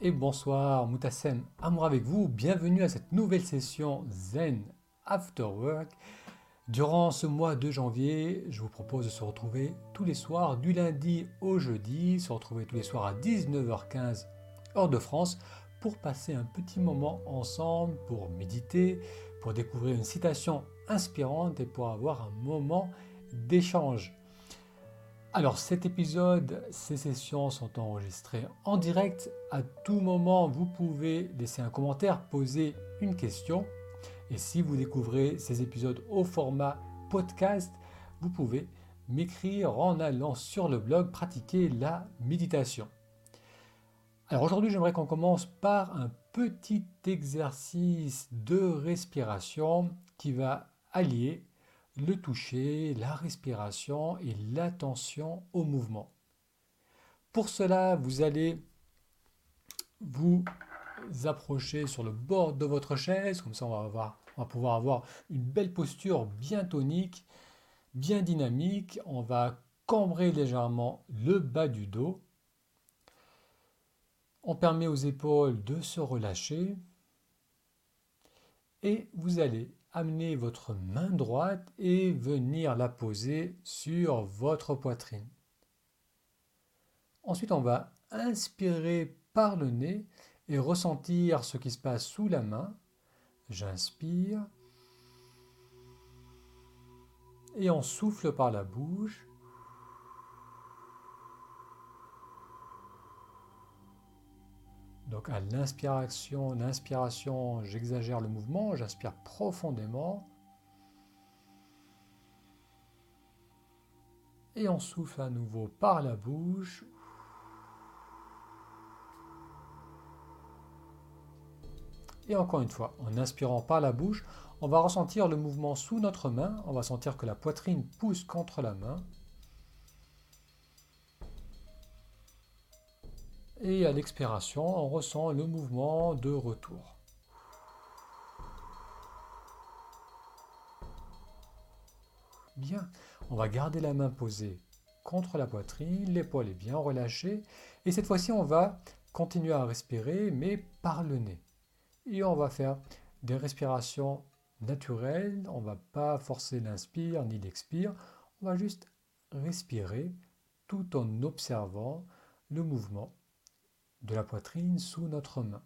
et bonsoir, Moutassem Amour avec vous. Bienvenue à cette nouvelle session Zen After Work. Durant ce mois de janvier, je vous propose de se retrouver tous les soirs, du lundi au jeudi, se retrouver tous les soirs à 19h15 heure de France pour passer un petit moment ensemble, pour méditer, pour découvrir une citation inspirante et pour avoir un moment d'échange. Alors cet épisode, ces sessions sont enregistrées en direct. À tout moment, vous pouvez laisser un commentaire, poser une question. Et si vous découvrez ces épisodes au format podcast, vous pouvez m'écrire en allant sur le blog pratiquer la méditation. Alors aujourd'hui, j'aimerais qu'on commence par un petit exercice de respiration qui va allier le toucher, la respiration et l'attention au mouvement. Pour cela, vous allez vous approcher sur le bord de votre chaise, comme ça on va, on va pouvoir avoir une belle posture bien tonique, bien dynamique. On va cambrer légèrement le bas du dos. On permet aux épaules de se relâcher. Et vous allez amener votre main droite et venir la poser sur votre poitrine. Ensuite, on va inspirer par le nez et ressentir ce qui se passe sous la main. J'inspire. Et on souffle par la bouche. Donc à l'inspiration, l'inspiration, j'exagère le mouvement, j'inspire profondément. Et on souffle à nouveau par la bouche. Et encore une fois, en inspirant par la bouche, on va ressentir le mouvement sous notre main. On va sentir que la poitrine pousse contre la main. Et à l'expiration, on ressent le mouvement de retour. Bien, on va garder la main posée contre la poitrine, l'épaule est bien relâchée. Et cette fois-ci, on va continuer à respirer, mais par le nez. Et on va faire des respirations naturelles. On ne va pas forcer l'inspire ni l'expire. On va juste respirer tout en observant le mouvement de la poitrine sous notre main.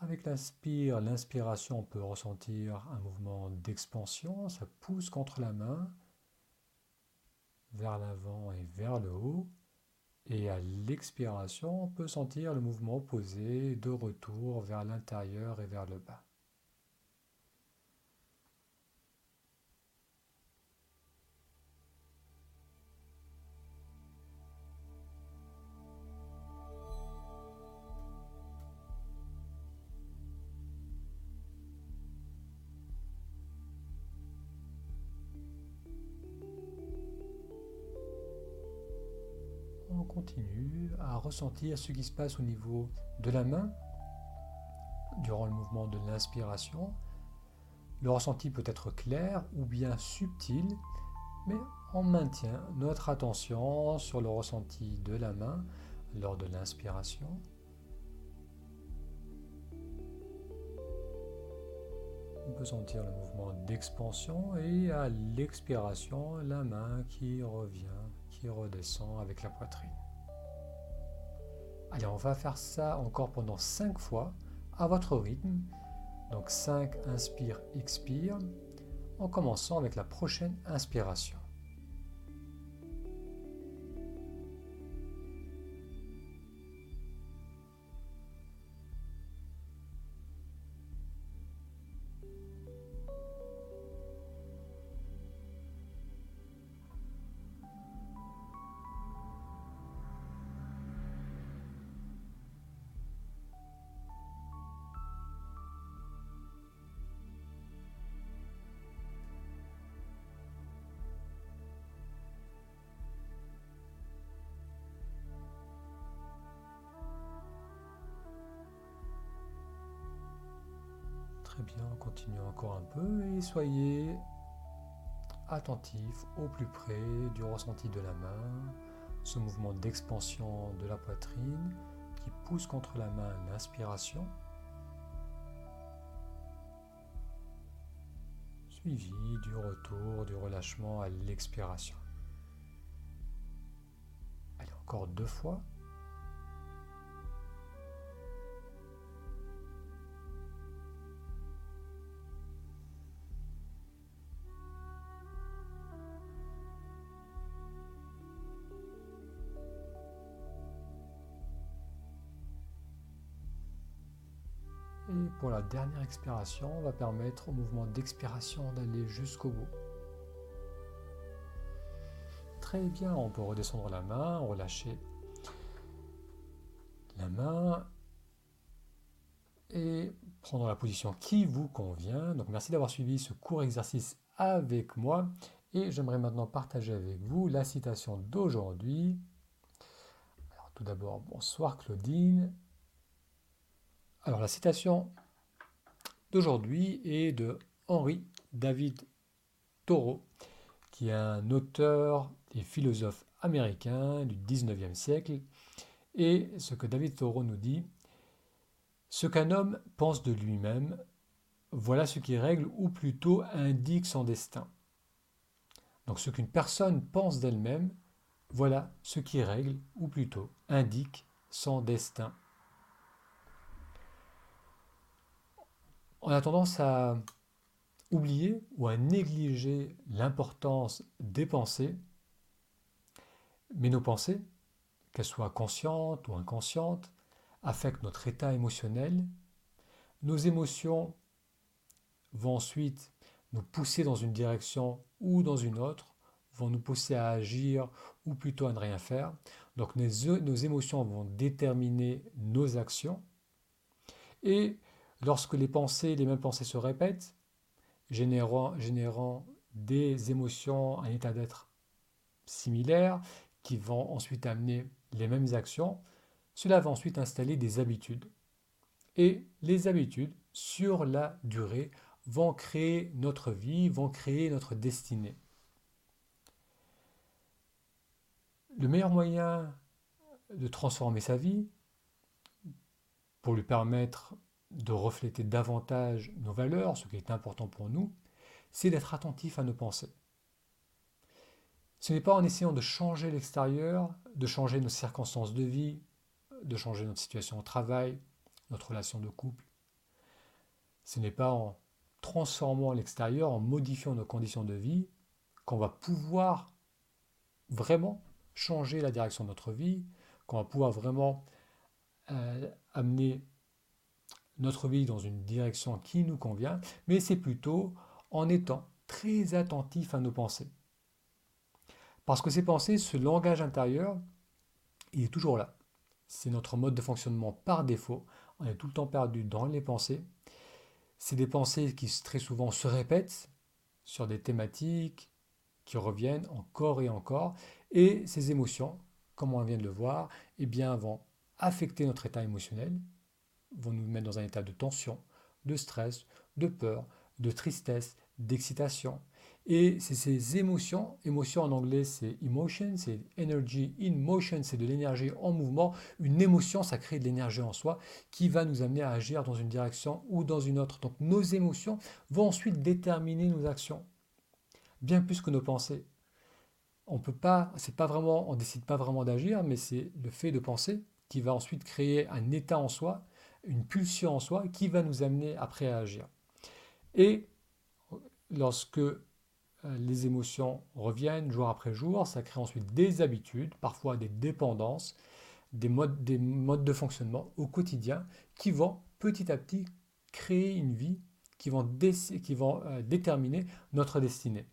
Avec l'inspire, l'inspiration, on peut ressentir un mouvement d'expansion, ça pousse contre la main, vers l'avant et vers le haut. Et à l'expiration, on peut sentir le mouvement opposé de retour vers l'intérieur et vers le bas. Continue à ressentir ce qui se passe au niveau de la main durant le mouvement de l'inspiration. Le ressenti peut être clair ou bien subtil, mais on maintient notre attention sur le ressenti de la main lors de l'inspiration. On peut sentir le mouvement d'expansion et à l'expiration, la main qui revient, qui redescend avec la poitrine. Allez, on va faire ça encore pendant 5 fois à votre rythme. Donc 5 inspire, expire, en commençant avec la prochaine inspiration. Très bien, continuez encore un peu et soyez attentif au plus près du ressenti de la main ce mouvement d'expansion de la poitrine qui pousse contre la main l'inspiration, suivi du retour, du relâchement à l'expiration. Allez, encore deux fois. Pour la dernière expiration, on va permettre au mouvement d'expiration d'aller jusqu'au bout. Très bien, on peut redescendre la main, relâcher la main et prendre la position qui vous convient. Donc merci d'avoir suivi ce court exercice avec moi et j'aimerais maintenant partager avec vous la citation d'aujourd'hui. Alors tout d'abord, bonsoir Claudine. Alors la citation d'aujourd'hui est de Henri David Thoreau, qui est un auteur et philosophe américain du 19e siècle. Et ce que David Thoreau nous dit, ce qu'un homme pense de lui-même, voilà ce qui règle ou plutôt indique son destin. Donc ce qu'une personne pense d'elle-même, voilà ce qui règle ou plutôt indique son destin. On a tendance à oublier ou à négliger l'importance des pensées, mais nos pensées, qu'elles soient conscientes ou inconscientes, affectent notre état émotionnel. Nos émotions vont ensuite nous pousser dans une direction ou dans une autre, vont nous pousser à agir ou plutôt à ne rien faire. Donc nos, émotions vont déterminer nos actions. Lorsque les pensées, les mêmes pensées se répètent, générant, générant des émotions, un état d'être similaire, qui vont ensuite amener les mêmes actions, cela va ensuite installer des habitudes. Et les habitudes, sur la durée, vont créer notre vie, vont créer notre destinée. Le meilleur moyen de transformer sa vie, pour lui permettre de refléter davantage nos valeurs, ce qui est important pour nous, c'est d'être attentif à nos pensées. Ce n'est pas en essayant de changer l'extérieur, de changer nos circonstances de vie, de changer notre situation au travail, notre relation de couple. Ce n'est pas en transformant l'extérieur, en modifiant nos conditions de vie, qu'on va pouvoir vraiment changer la direction de notre vie, qu'on va pouvoir vraiment euh, amener notre vie dans une direction qui nous convient, mais c'est plutôt en étant très attentif à nos pensées. Parce que ces pensées, ce langage intérieur, il est toujours là. C'est notre mode de fonctionnement par défaut. On est tout le temps perdu dans les pensées. C'est des pensées qui très souvent se répètent sur des thématiques qui reviennent encore et encore. Et ces émotions, comme on vient de le voir, eh bien, vont affecter notre état émotionnel, vont nous mettre dans un état de tension, de stress, de peur, de tristesse, d'excitation. Et c'est ces émotions, émotion en anglais c'est emotion, c'est energy in motion, c'est de l'énergie en mouvement. Une émotion, ça crée de l'énergie en soi qui va nous amener à agir dans une direction ou dans une autre. Donc nos émotions vont ensuite déterminer nos actions, bien plus que nos pensées. On peut pas, c'est pas vraiment, on décide pas vraiment d'agir, mais c'est le fait de penser qui va ensuite créer un état en soi une pulsion en soi qui va nous amener après à agir. Et lorsque euh, les émotions reviennent jour après jour, ça crée ensuite des habitudes, parfois des dépendances, des modes, des modes de fonctionnement au quotidien qui vont petit à petit créer une vie, qui vont, qui vont euh, déterminer notre destinée.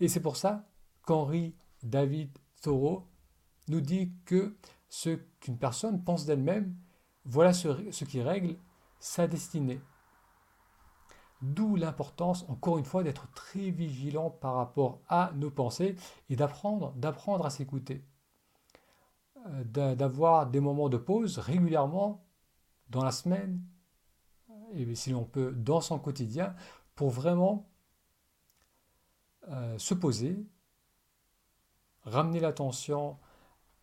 Et c'est pour ça qu'Henri David Thoreau nous dit que ce qu'une personne pense d'elle-même voilà ce, qui règle sa destinée. D'où l'importance, encore une fois, d'être très vigilant par rapport à nos pensées et d'apprendre, à s'écouter. Euh, d'avoir des moments de pause régulièrement dans la semaine, et si l'on peut, dans son quotidien, pour vraiment euh, se poser, ramener l'attention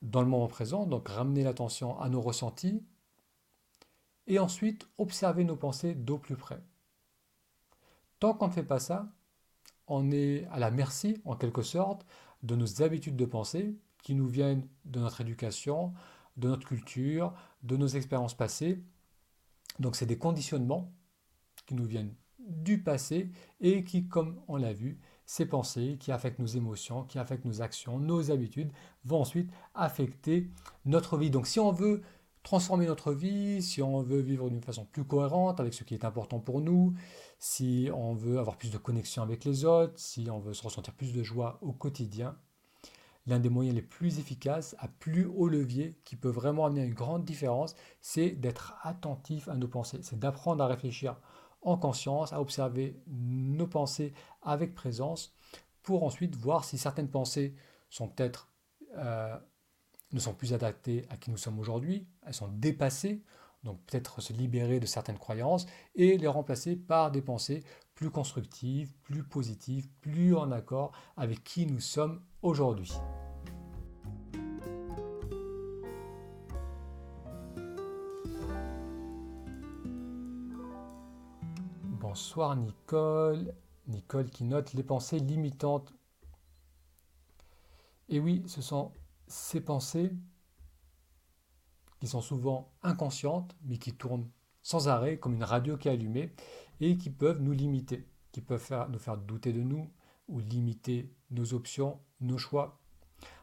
dans le moment présent, donc ramener l'attention à nos ressentis, et ensuite observer nos pensées d'au plus près. Tant qu'on ne fait pas ça, on est à la merci, en quelque sorte, de nos habitudes de pensée qui nous viennent de notre éducation, de notre culture, de nos expériences passées. Donc c'est des conditionnements qui nous viennent du passé et qui, comme on l'a vu, ces pensées qui affectent nos émotions, qui affectent nos actions, nos habitudes, vont ensuite affecter notre vie. Donc si on veut transformer notre vie, si on veut vivre d'une façon plus cohérente avec ce qui est important pour nous, si on veut avoir plus de connexion avec les autres, si on veut se ressentir plus de joie au quotidien, l'un des moyens les plus efficaces, à plus haut levier, qui peut vraiment amener une grande différence, c'est d'être attentif à nos pensées, c'est d'apprendre à réfléchir en conscience, à observer nos pensées avec présence, pour ensuite voir si certaines pensées sont peut-être euh, ne sont plus adaptées à qui nous sommes aujourd'hui, elles sont dépassées, donc peut-être se libérer de certaines croyances et les remplacer par des pensées plus constructives, plus positives, plus en accord avec qui nous sommes aujourd'hui. Bonsoir Nicole. Nicole qui note les pensées limitantes. Et oui, ce sont ces pensées qui sont souvent inconscientes, mais qui tournent sans arrêt, comme une radio qui est allumée, et qui peuvent nous limiter, qui peuvent nous faire douter de nous, ou limiter nos options, nos choix.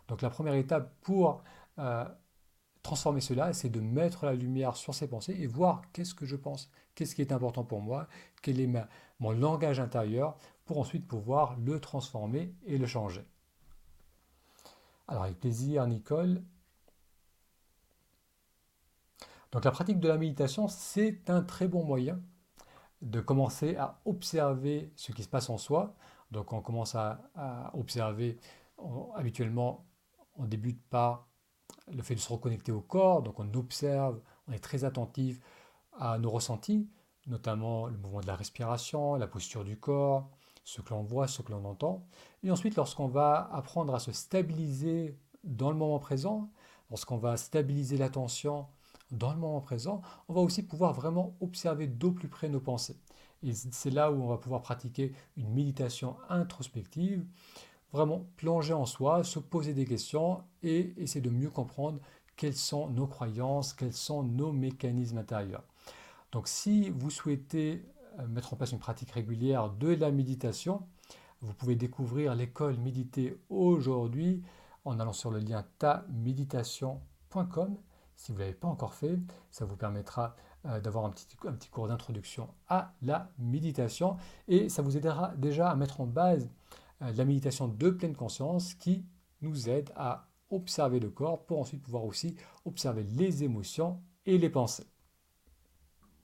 Donc la première étape pour euh, transformer cela, c'est de mettre la lumière sur ces pensées et voir qu'est-ce que je pense, qu'est-ce qui est important pour moi, quel est mon langage intérieur, pour ensuite pouvoir le transformer et le changer. Alors avec plaisir, Nicole. Donc la pratique de la méditation, c'est un très bon moyen de commencer à observer ce qui se passe en soi. Donc on commence à, observer, habituellement, on débute par le fait de se reconnecter au corps, donc on observe, on est très attentif à nos ressentis, notamment le mouvement de la respiration, la posture du corps, ce que l'on voit, ce que l'on entend. Et ensuite, lorsqu'on va apprendre à se stabiliser dans le moment présent, lorsqu'on va stabiliser l'attention dans le moment présent, on va aussi pouvoir vraiment observer d'au plus près nos pensées. Et c'est là où on va pouvoir pratiquer une méditation introspective, vraiment plonger en soi, se poser des questions et essayer de mieux comprendre quelles sont nos croyances, quels sont nos mécanismes intérieurs. Donc si vous souhaitez mettre en place une pratique régulière de la méditation, vous pouvez découvrir l'école méditer aujourd'hui en allant sur le lien taméditation.com. Si vous ne l'avez pas encore fait, ça vous permettra euh, d'avoir un petit, un petit cours d'introduction à la méditation et ça vous aidera déjà à mettre en base euh, la méditation de pleine conscience qui nous aide à observer le corps pour ensuite pouvoir aussi observer les émotions et les pensées.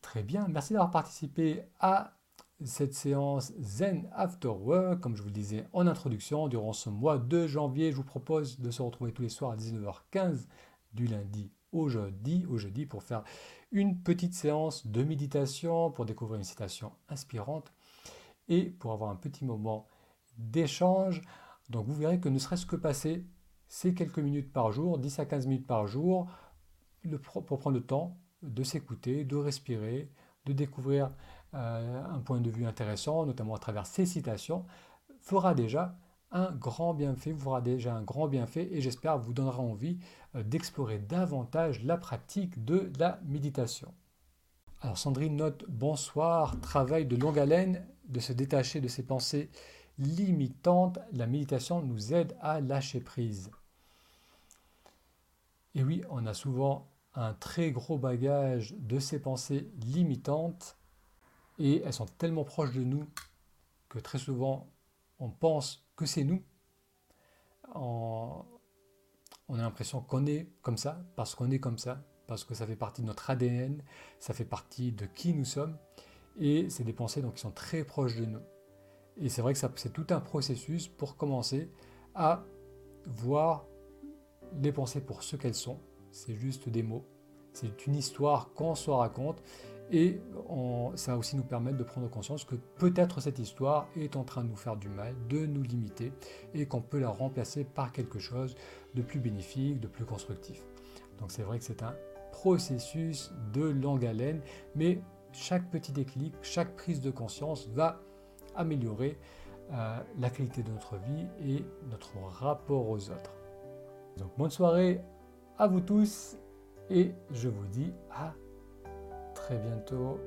Très bien, merci d'avoir participé à cette séance Zen After Work. Comme je vous le disais en introduction, durant ce mois de janvier, je vous propose de se retrouver tous les soirs à 19h15 du lundi au jeudi, au jeudi pour faire une petite séance de méditation, pour découvrir une citation inspirante et pour avoir un petit moment d'échange. Donc vous verrez que ne serait-ce que passer ces quelques minutes par jour, 10 à 15 minutes par jour, pour prendre le temps de s'écouter, de respirer, de découvrir euh, un point de vue intéressant, notamment à travers ces citations, fera déjà un grand bienfait, vous fera déjà un grand bienfait et j'espère vous donnera envie euh, d'explorer davantage la pratique de la méditation. Alors Sandrine note bonsoir, travail de longue haleine, de se détacher de ses pensées limitantes, la méditation nous aide à lâcher prise. Et oui, on a souvent un très gros bagage de ces pensées limitantes et elles sont tellement proches de nous que très souvent on pense que c'est nous. On, a l'impression qu'on est comme ça, parce qu'on est comme ça, parce que ça fait partie de notre ADN, ça fait partie de qui nous sommes, et c'est des pensées donc, qui sont très proches de nous. Et c'est vrai que c'est tout un processus pour commencer à voir les pensées pour ce qu'elles sont, c'est juste des mots. C'est une histoire qu'on se raconte Et ça va aussi nous permettre de prendre conscience que peut-être cette histoire est en train de nous faire du mal, de nous limiter, et qu'on peut la remplacer par quelque chose de plus bénéfique, de plus constructif. Donc c'est vrai que c'est un processus de longue haleine, mais chaque petit déclic, chaque prise de conscience va améliorer euh, la qualité de notre vie et notre rapport aux autres. Donc bonne soirée à vous tous et je vous dis à très bientôt.